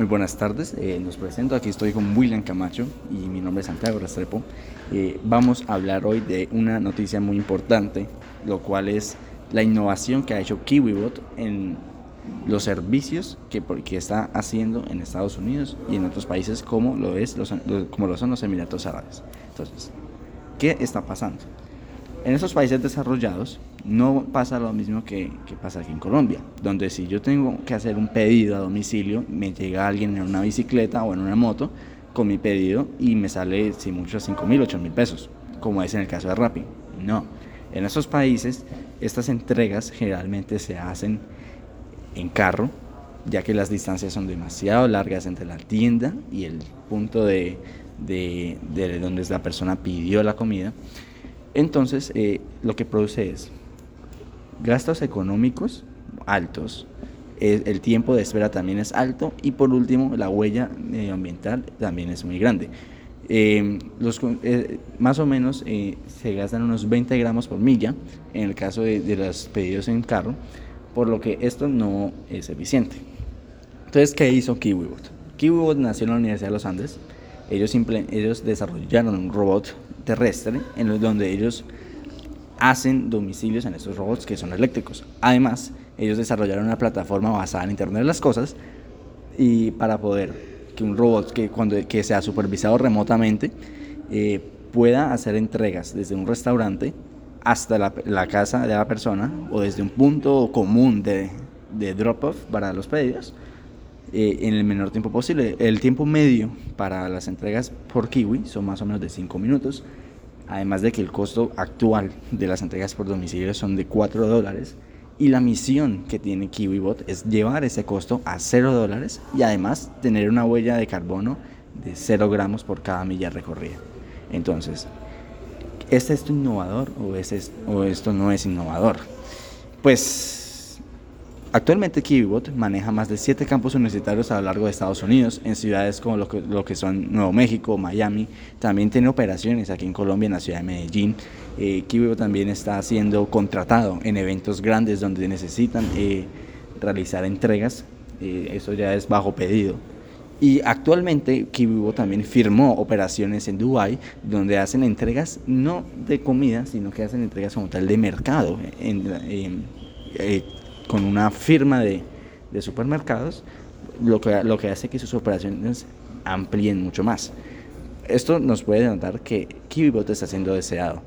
Muy buenas tardes, eh, nos presento, aquí estoy con William Camacho y mi nombre es Santiago Restrepo. Eh, vamos a hablar hoy de una noticia muy importante, lo cual es la innovación que ha hecho KiwiBot en los servicios que, que está haciendo en Estados Unidos y en otros países como lo, es, como lo son los Emiratos Árabes. Entonces, ¿qué está pasando? En esos países desarrollados no pasa lo mismo que, pasa aquí en Colombia, donde si yo tengo que hacer un pedido a domicilio, me llega alguien en una bicicleta o en una moto con mi pedido y me sale, si mucho, 5 mil, 8 mil pesos, como es en el caso de Rappi. No, en esos países estas entregas generalmente se hacen en carro, ya que las distancias son demasiado largas entre la tienda y el punto de, de, de donde la persona pidió la comida. Entonces, eh, lo que produce es gastos económicos altos, el tiempo de espera también es alto y por último, la huella medioambiental también es muy grande. Em, eh, más o menos eh, se gastan unos 20 gramos por milla en el caso de, de, los pedidos en carro, por lo que esto no es eficiente. Entonces, ¿qué hizo KiwiBot? KiwiBot nació en la Universidad de los Andes. Ellos, ellos desarrollaron un robot terrestre en donde ellos hacen domicilios en estos robots que son eléctricos. Además, ellos desarrollaron una plataforma basada en Internet de las Cosas y para poder que un robot que, cuando, que sea supervisado remotamente eh, pueda hacer entregas desde un restaurante hasta la, casa de la persona o desde un punto común de, drop-off para los pedidos eh, en el menor tiempo posible. El tiempo medio para las entregas por Kiwi son más o menos de 5 minutos, además de que el costo actual de las entregas por domicilio son de 4 dólares y la misión que tiene KiwiBot es llevar ese costo a 0 dólares y además tener una huella de carbono de 0 gramos por cada milla recorrida. Entonces, ¿es esto innovador o, es, o esto no es innovador? Pues Actualmente KiwiBot maneja más de siete campos universitarios a lo largo de Estados Unidos, en ciudades como lo que, son Nuevo México, Miami. También tiene operaciones aquí en Colombia, en la ciudad de Medellín. Eh, también está siendo contratado en eventos grandes donde necesitan eh, realizar entregas. Eh, eso ya es bajo pedido. Y actualmente KiwiBot también firmó operaciones en Dubai donde hacen entregas no de comida, sino que hacen entregas como tal de mercado. En, con una firma de, de supermercados, lo que, lo que hace que sus operaciones amplíen mucho más. Esto nos puede denotar que KiwiBot está siendo deseado.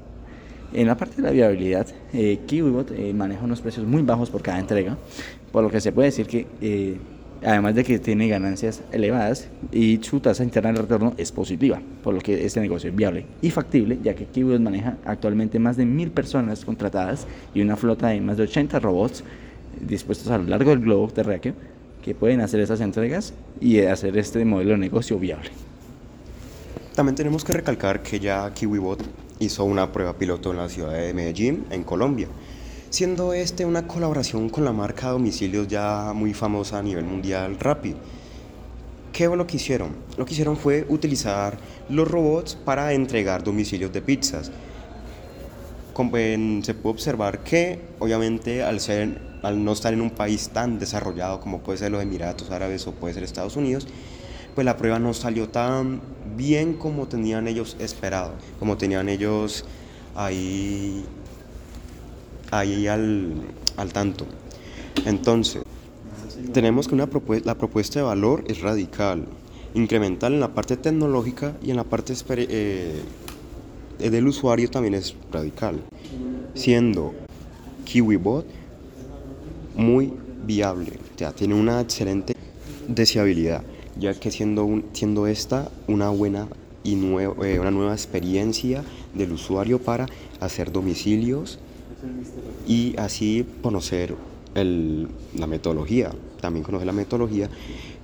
En la parte de la viabilidad, eh, KiwiBot eh, maneja unos precios muy bajos por cada entrega, por lo que se puede decir que, eh, además de que tiene ganancias elevadas y su tasa interna de retorno es positiva, por lo que este negocio es viable y factible, ya que KiwiBot maneja actualmente más de mil personas contratadas y una flota de más de 80 robots dispuestos a lo largo del globo terráqueo que pueden hacer esas entregas y hacer este modelo de negocio viable. También tenemos que recalcar que ya KiwiBot hizo una prueba piloto en la ciudad de Medellín, en Colombia, siendo este una colaboración con la marca domicilios ya muy famosa a nivel mundial, Rappi. ¿Qué fue lo que hicieron? Lo que hicieron fue utilizar los robots para entregar domicilios de pizzas. Se puede observar que, obviamente, al ser al no estar en un país tan desarrollado como puede ser los Emiratos Árabes o puede ser Estados Unidos, pues la prueba no salió tan bien como tenían ellos esperado, como tenían ellos ahí, ahí al, al tanto. Entonces, tenemos que una la propuesta de valor es radical, incremental en la parte tecnológica y en la parte eh, del usuario también es radical, siendo KiwiBot muy viable, sea, tiene una excelente deseabilidad, ya que siendo, un, siendo esta una buena y eh, una nueva experiencia del usuario para hacer domicilios y así conocer el, la metodología, también conocer la metodología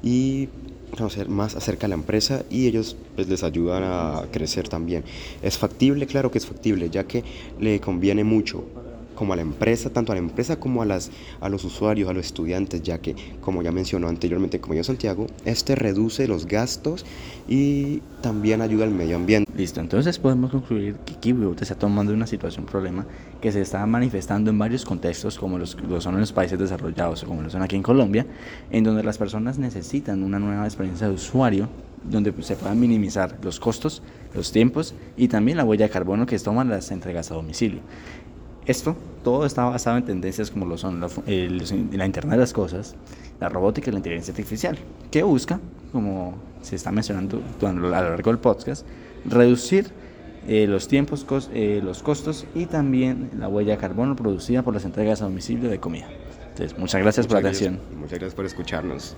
y conocer más acerca de la empresa y ellos pues, les ayudan a crecer también. ¿Es factible? Claro que es factible, ya que le conviene mucho como a la empresa, tanto a la empresa como a, las, a los usuarios, a los estudiantes, ya que, como ya mencionó anteriormente, como yo Santiago, este reduce los gastos y también ayuda al medio ambiente. Listo, entonces podemos concluir que KiwiBot está tomando una situación, problema que se está manifestando en varios contextos, como los, lo son en los países desarrollados o como lo son aquí en Colombia, en donde las personas necesitan una nueva experiencia de usuario donde se puedan minimizar los costos, los tiempos y también la huella de carbono que toman las entregas a domicilio. Esto todo está basado en tendencias como lo son la, la Internet de las Cosas, la robótica y la inteligencia artificial, que busca, como se está mencionando a lo largo del podcast, reducir eh, los tiempos, eh, los costos y también la huella de carbono producida por las entregas a domicilio de comida. Entonces, muchas gracias por la atención. Muchas gracias por escucharnos.